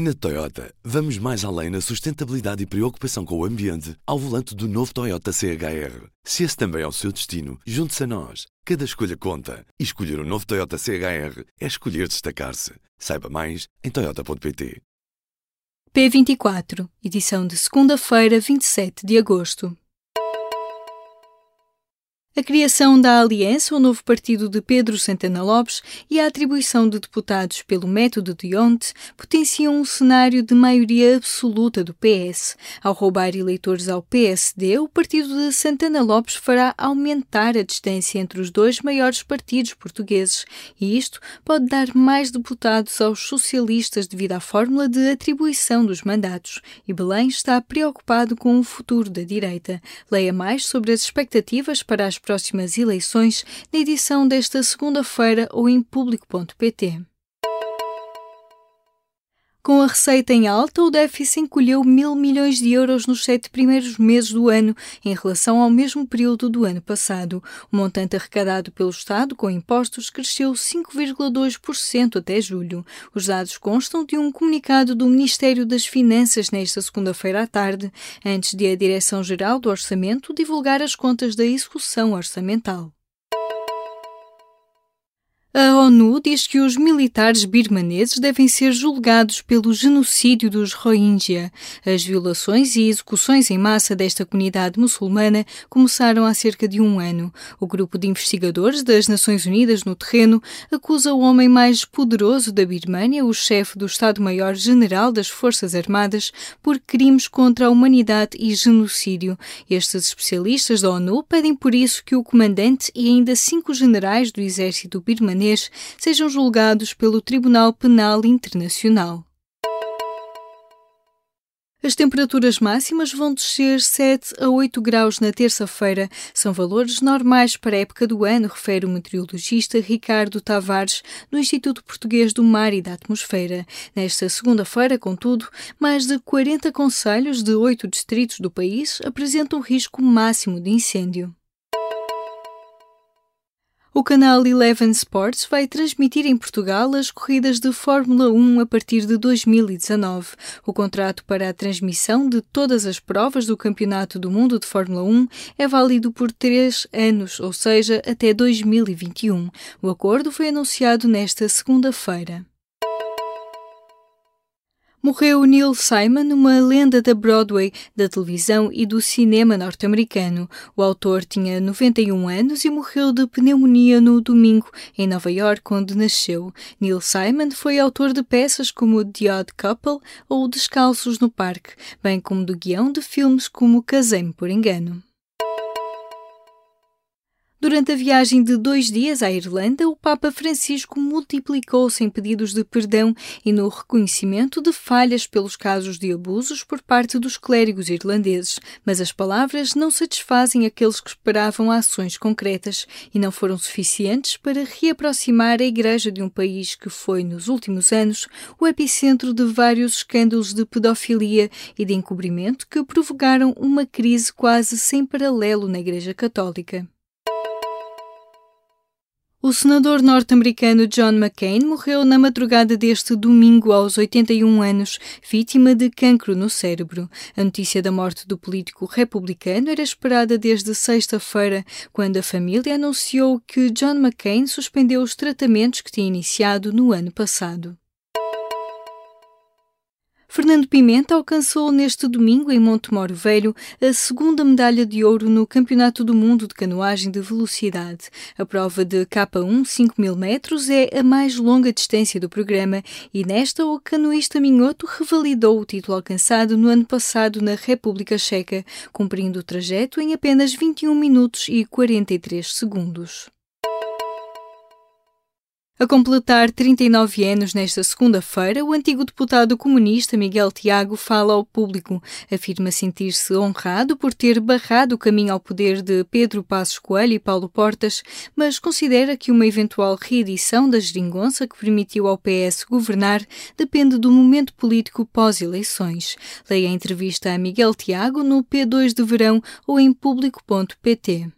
Na Toyota, vamos mais além na sustentabilidade e preocupação com o ambiente ao volante do novo Toyota CHR. Se esse também é o seu destino, junte-se a nós. Cada escolha conta. E escolher o um novo Toyota CHR é escolher destacar-se. Saiba mais em Toyota.pt. P24, edição de segunda-feira, 27 de agosto. A criação da Aliança, o novo partido de Pedro Santana Lopes, e a atribuição de deputados pelo método de Onte potenciam um cenário de maioria absoluta do PS. Ao roubar eleitores ao PSD, o partido de Santana Lopes fará aumentar a distância entre os dois maiores partidos portugueses, e isto pode dar mais deputados aos socialistas devido à fórmula de atribuição dos mandatos. E Belém está preocupado com o futuro da direita. Leia mais sobre as expectativas para as próximas eleições na edição desta segunda-feira ou em público.pt. Com a receita em alta, o déficit encolheu mil milhões de euros nos sete primeiros meses do ano, em relação ao mesmo período do ano passado. O montante arrecadado pelo Estado com impostos cresceu 5,2% até julho. Os dados constam de um comunicado do Ministério das Finanças nesta segunda-feira à tarde, antes de a Direção-Geral do Orçamento divulgar as contas da execução orçamental. A ONU diz que os militares birmaneses devem ser julgados pelo genocídio dos Rohingya. As violações e execuções em massa desta comunidade muçulmana começaram há cerca de um ano. O grupo de investigadores das Nações Unidas no terreno acusa o homem mais poderoso da Birmânia, o chefe do Estado-Maior-General das Forças Armadas, por crimes contra a humanidade e genocídio. Estes especialistas da ONU pedem por isso que o comandante e ainda cinco generais do exército birmanês sejam julgados pelo Tribunal Penal Internacional. As temperaturas máximas vão descer 7 a 8 graus na terça-feira. São valores normais para a época do ano, refere o meteorologista Ricardo Tavares, do Instituto Português do Mar e da Atmosfera. Nesta segunda-feira, contudo, mais de 40 conselhos de oito distritos do país apresentam risco máximo de incêndio. O canal Eleven Sports vai transmitir em Portugal as corridas de Fórmula 1 a partir de 2019. O contrato para a transmissão de todas as provas do Campeonato do Mundo de Fórmula 1 é válido por três anos, ou seja, até 2021. O acordo foi anunciado nesta segunda-feira. Morreu Neil Simon, uma lenda da Broadway, da televisão e do cinema norte-americano. O autor tinha 91 anos e morreu de pneumonia no domingo, em Nova York, onde nasceu. Neil Simon foi autor de peças como The Odd Couple ou Descalços no Parque, bem como do guião de filmes como Casei-me por Engano. Durante a viagem de dois dias à Irlanda, o Papa Francisco multiplicou-se em pedidos de perdão e no reconhecimento de falhas pelos casos de abusos por parte dos clérigos irlandeses. Mas as palavras não satisfazem aqueles que esperavam ações concretas e não foram suficientes para reaproximar a Igreja de um país que foi, nos últimos anos, o epicentro de vários escândalos de pedofilia e de encobrimento que provocaram uma crise quase sem paralelo na Igreja Católica. O senador norte-americano John McCain morreu na madrugada deste domingo aos 81 anos, vítima de cancro no cérebro. A notícia da morte do político republicano era esperada desde sexta-feira, quando a família anunciou que John McCain suspendeu os tratamentos que tinha iniciado no ano passado. Fernando Pimenta alcançou neste domingo em Montemoro Velho a segunda medalha de ouro no Campeonato do Mundo de Canoagem de Velocidade. A prova de K1 5 mil metros é a mais longa distância do programa e nesta o canoísta Minhoto revalidou o título alcançado no ano passado na República Checa, cumprindo o trajeto em apenas 21 minutos e 43 segundos. A completar 39 anos nesta segunda-feira, o antigo deputado comunista Miguel Tiago fala ao público. Afirma sentir-se honrado por ter barrado o caminho ao poder de Pedro Passos Coelho e Paulo Portas, mas considera que uma eventual reedição da geringonça que permitiu ao PS governar depende do momento político pós-eleições. Leia a entrevista a Miguel Tiago no P2 de Verão ou em público.pt.